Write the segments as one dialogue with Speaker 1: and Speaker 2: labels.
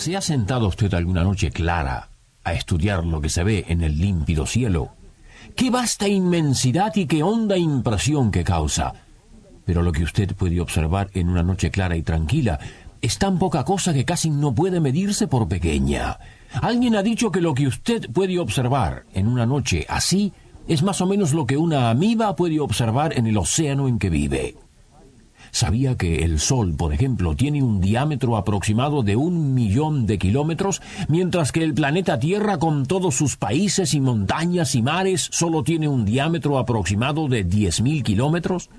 Speaker 1: ¿Se ha sentado usted alguna noche clara a estudiar lo que se ve en el límpido cielo? ¡Qué vasta inmensidad y qué honda impresión que causa! Pero lo que usted puede observar en una noche clara y tranquila es tan poca cosa que casi no puede medirse por pequeña. Alguien ha dicho que lo que usted puede observar en una noche así es más o menos lo que una amiba puede observar en el océano en que vive. ¿Sabía que el Sol, por ejemplo, tiene un diámetro aproximado de un millón de kilómetros, mientras que el planeta Tierra, con todos sus países y montañas y mares, solo tiene un diámetro aproximado de diez mil kilómetros?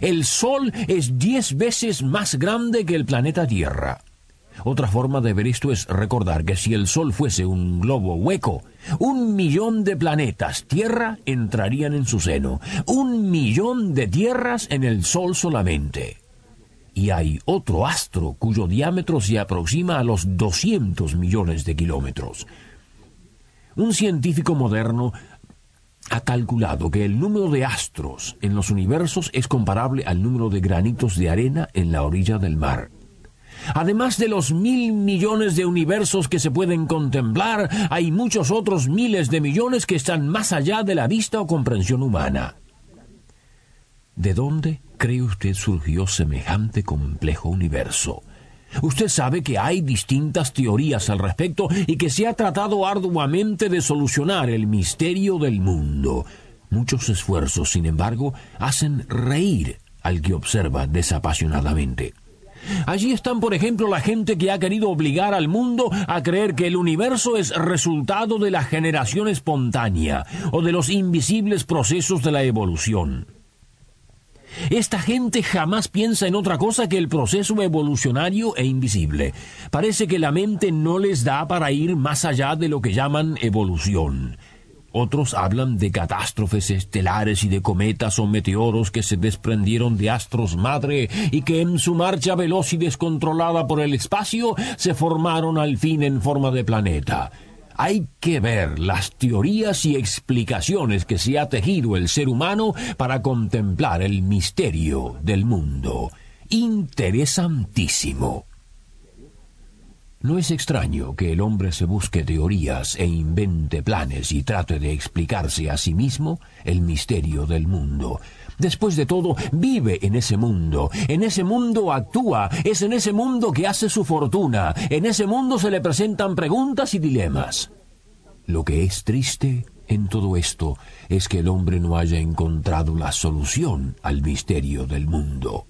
Speaker 1: El Sol es diez veces más grande que el planeta Tierra. Otra forma de ver esto es recordar que si el Sol fuese un globo hueco, un millón de planetas Tierra entrarían en su seno, un millón de tierras en el Sol solamente. Y hay otro astro cuyo diámetro se aproxima a los 200 millones de kilómetros. Un científico moderno ha calculado que el número de astros en los universos es comparable al número de granitos de arena en la orilla del mar. Además de los mil millones de universos que se pueden contemplar, hay muchos otros miles de millones que están más allá de la vista o comprensión humana. ¿De dónde cree usted surgió semejante complejo universo? Usted sabe que hay distintas teorías al respecto y que se ha tratado arduamente de solucionar el misterio del mundo. Muchos esfuerzos, sin embargo, hacen reír al que observa desapasionadamente. Allí están, por ejemplo, la gente que ha querido obligar al mundo a creer que el universo es resultado de la generación espontánea o de los invisibles procesos de la evolución. Esta gente jamás piensa en otra cosa que el proceso evolucionario e invisible. Parece que la mente no les da para ir más allá de lo que llaman evolución. Otros hablan de catástrofes estelares y de cometas o meteoros que se desprendieron de astros madre y que en su marcha veloz y descontrolada por el espacio se formaron al fin en forma de planeta. Hay que ver las teorías y explicaciones que se ha tejido el ser humano para contemplar el misterio del mundo. Interesantísimo. No es extraño que el hombre se busque teorías e invente planes y trate de explicarse a sí mismo el misterio del mundo. Después de todo, vive en ese mundo, en ese mundo actúa, es en ese mundo que hace su fortuna, en ese mundo se le presentan preguntas y dilemas. Lo que es triste en todo esto es que el hombre no haya encontrado la solución al misterio del mundo.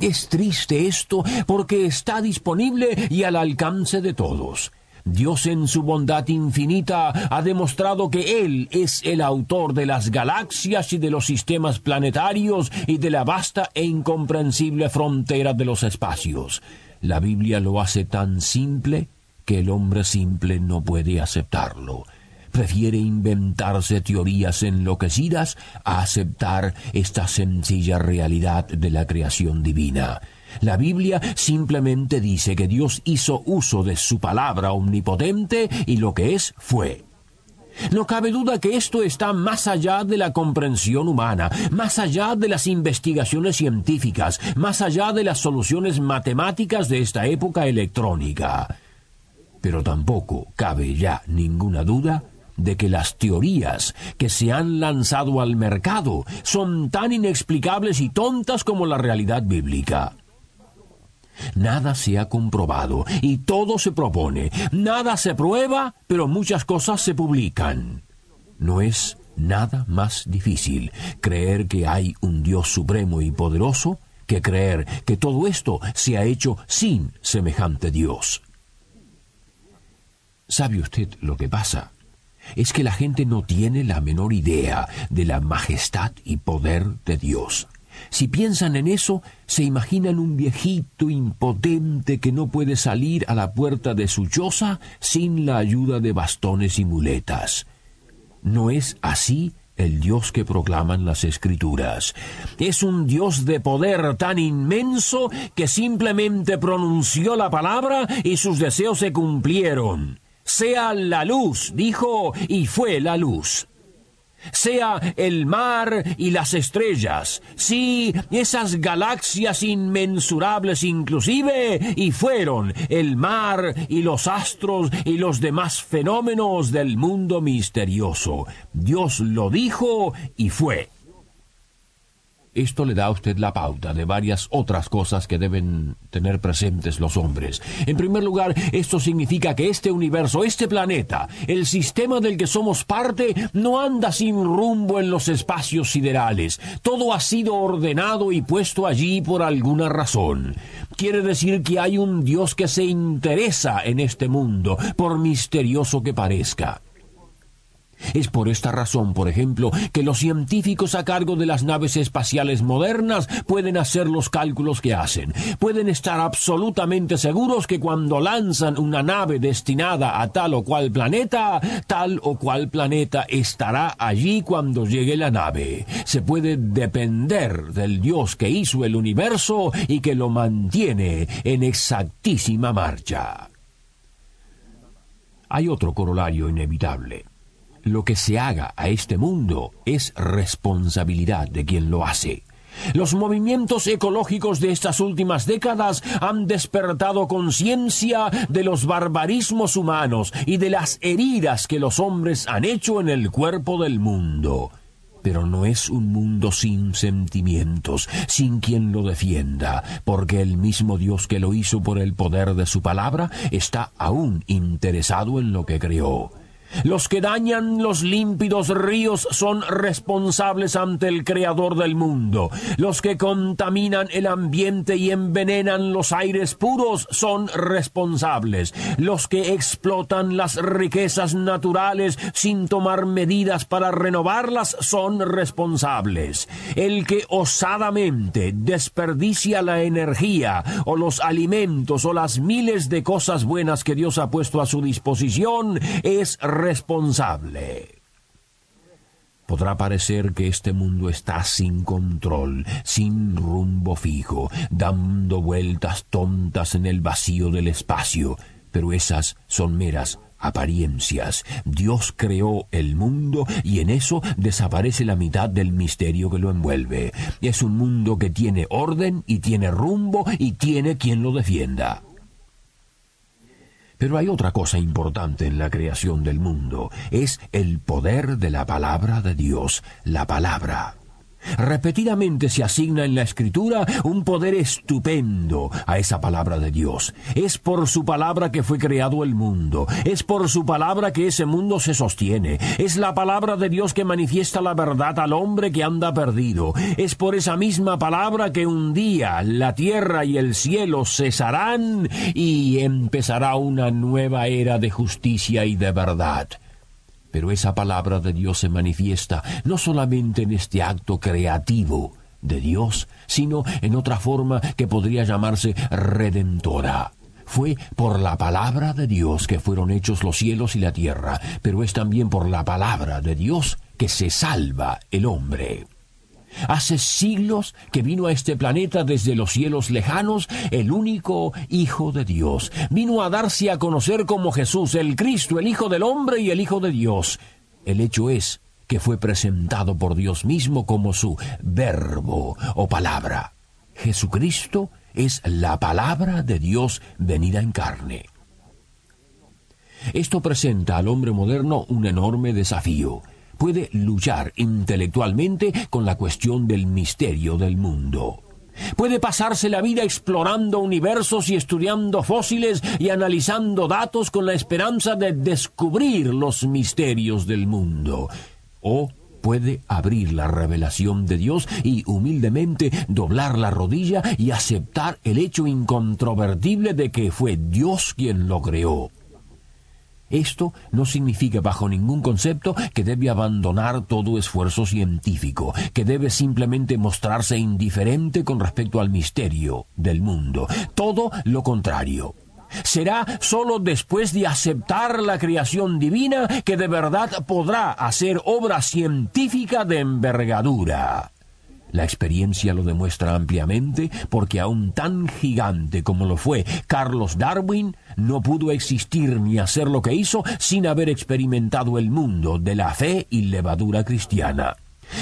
Speaker 1: Es triste esto porque está disponible y al alcance de todos. Dios en su bondad infinita ha demostrado que Él es el autor de las galaxias y de los sistemas planetarios y de la vasta e incomprensible frontera de los espacios. La Biblia lo hace tan simple que el hombre simple no puede aceptarlo prefiere inventarse teorías enloquecidas a aceptar esta sencilla realidad de la creación divina. La Biblia simplemente dice que Dios hizo uso de su palabra omnipotente y lo que es fue. No cabe duda que esto está más allá de la comprensión humana, más allá de las investigaciones científicas, más allá de las soluciones matemáticas de esta época electrónica. Pero tampoco cabe ya ninguna duda de que las teorías que se han lanzado al mercado son tan inexplicables y tontas como la realidad bíblica. Nada se ha comprobado y todo se propone. Nada se prueba, pero muchas cosas se publican. No es nada más difícil creer que hay un Dios supremo y poderoso que creer que todo esto se ha hecho sin semejante Dios. ¿Sabe usted lo que pasa? Es que la gente no tiene la menor idea de la majestad y poder de Dios. Si piensan en eso, se imaginan un viejito impotente que no puede salir a la puerta de su choza sin la ayuda de bastones y muletas. No es así el Dios que proclaman las Escrituras. Es un Dios de poder tan inmenso que simplemente pronunció la palabra y sus deseos se cumplieron. Sea la luz, dijo, y fue la luz sea el mar y las estrellas, sí, esas galaxias inmensurables inclusive, y fueron el mar y los astros y los demás fenómenos del mundo misterioso. Dios lo dijo y fue. Esto le da a usted la pauta de varias otras cosas que deben tener presentes los hombres. En primer lugar, esto significa que este universo, este planeta, el sistema del que somos parte, no anda sin rumbo en los espacios siderales. Todo ha sido ordenado y puesto allí por alguna razón. Quiere decir que hay un Dios que se interesa en este mundo, por misterioso que parezca. Es por esta razón, por ejemplo, que los científicos a cargo de las naves espaciales modernas pueden hacer los cálculos que hacen. Pueden estar absolutamente seguros que cuando lanzan una nave destinada a tal o cual planeta, tal o cual planeta estará allí cuando llegue la nave. Se puede depender del Dios que hizo el universo y que lo mantiene en exactísima marcha. Hay otro corolario inevitable lo que se haga a este mundo es responsabilidad de quien lo hace. Los movimientos ecológicos de estas últimas décadas han despertado conciencia de los barbarismos humanos y de las heridas que los hombres han hecho en el cuerpo del mundo. Pero no es un mundo sin sentimientos, sin quien lo defienda, porque el mismo Dios que lo hizo por el poder de su palabra está aún interesado en lo que creó. Los que dañan los límpidos ríos son responsables ante el Creador del mundo. Los que contaminan el ambiente y envenenan los aires puros son responsables. Los que explotan las riquezas naturales sin tomar medidas para renovarlas son responsables. El que osadamente desperdicia la energía o los alimentos o las miles de cosas buenas que Dios ha puesto a su disposición es responsable responsable. Podrá parecer que este mundo está sin control, sin rumbo fijo, dando vueltas tontas en el vacío del espacio, pero esas son meras apariencias. Dios creó el mundo y en eso desaparece la mitad del misterio que lo envuelve. Es un mundo que tiene orden y tiene rumbo y tiene quien lo defienda. Pero hay otra cosa importante en la creación del mundo, es el poder de la palabra de Dios, la palabra. Repetidamente se asigna en la Escritura un poder estupendo a esa palabra de Dios. Es por su palabra que fue creado el mundo. Es por su palabra que ese mundo se sostiene. Es la palabra de Dios que manifiesta la verdad al hombre que anda perdido. Es por esa misma palabra que un día la tierra y el cielo cesarán y empezará una nueva era de justicia y de verdad. Pero esa palabra de Dios se manifiesta no solamente en este acto creativo de Dios, sino en otra forma que podría llamarse redentora. Fue por la palabra de Dios que fueron hechos los cielos y la tierra, pero es también por la palabra de Dios que se salva el hombre. Hace siglos que vino a este planeta desde los cielos lejanos el único Hijo de Dios. Vino a darse a conocer como Jesús, el Cristo, el Hijo del Hombre y el Hijo de Dios. El hecho es que fue presentado por Dios mismo como su verbo o palabra. Jesucristo es la palabra de Dios venida en carne. Esto presenta al hombre moderno un enorme desafío puede luchar intelectualmente con la cuestión del misterio del mundo. Puede pasarse la vida explorando universos y estudiando fósiles y analizando datos con la esperanza de descubrir los misterios del mundo. O puede abrir la revelación de Dios y humildemente doblar la rodilla y aceptar el hecho incontrovertible de que fue Dios quien lo creó. Esto no significa bajo ningún concepto que debe abandonar todo esfuerzo científico, que debe simplemente mostrarse indiferente con respecto al misterio del mundo. Todo lo contrario. Será sólo después de aceptar la creación divina que de verdad podrá hacer obra científica de envergadura. La experiencia lo demuestra ampliamente porque aún tan gigante como lo fue Carlos Darwin, no pudo existir ni hacer lo que hizo sin haber experimentado el mundo de la fe y levadura cristiana.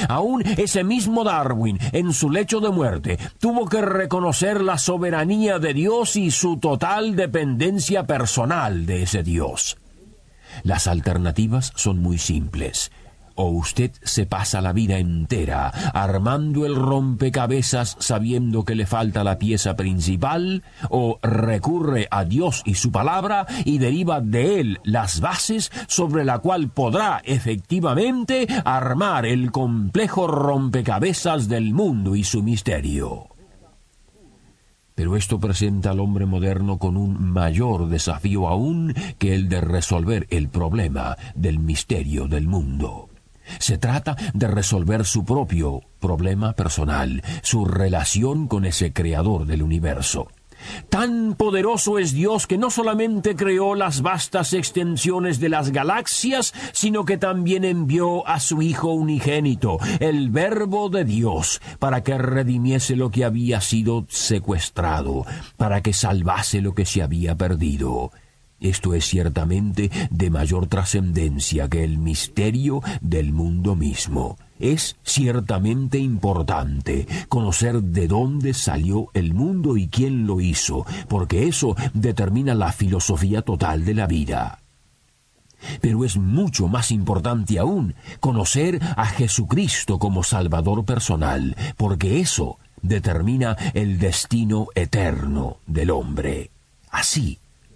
Speaker 1: Aún ese mismo Darwin, en su lecho de muerte, tuvo que reconocer la soberanía de Dios y su total dependencia personal de ese Dios. Las alternativas son muy simples o usted se pasa la vida entera armando el rompecabezas sabiendo que le falta la pieza principal, o recurre a Dios y su palabra y deriva de él las bases sobre la cual podrá efectivamente armar el complejo rompecabezas del mundo y su misterio. Pero esto presenta al hombre moderno con un mayor desafío aún que el de resolver el problema del misterio del mundo. Se trata de resolver su propio problema personal, su relación con ese creador del universo. Tan poderoso es Dios que no solamente creó las vastas extensiones de las galaxias, sino que también envió a su Hijo unigénito, el Verbo de Dios, para que redimiese lo que había sido secuestrado, para que salvase lo que se había perdido. Esto es ciertamente de mayor trascendencia que el misterio del mundo mismo. Es ciertamente importante conocer de dónde salió el mundo y quién lo hizo, porque eso determina la filosofía total de la vida. Pero es mucho más importante aún conocer a Jesucristo como Salvador personal, porque eso determina el destino eterno del hombre. Así,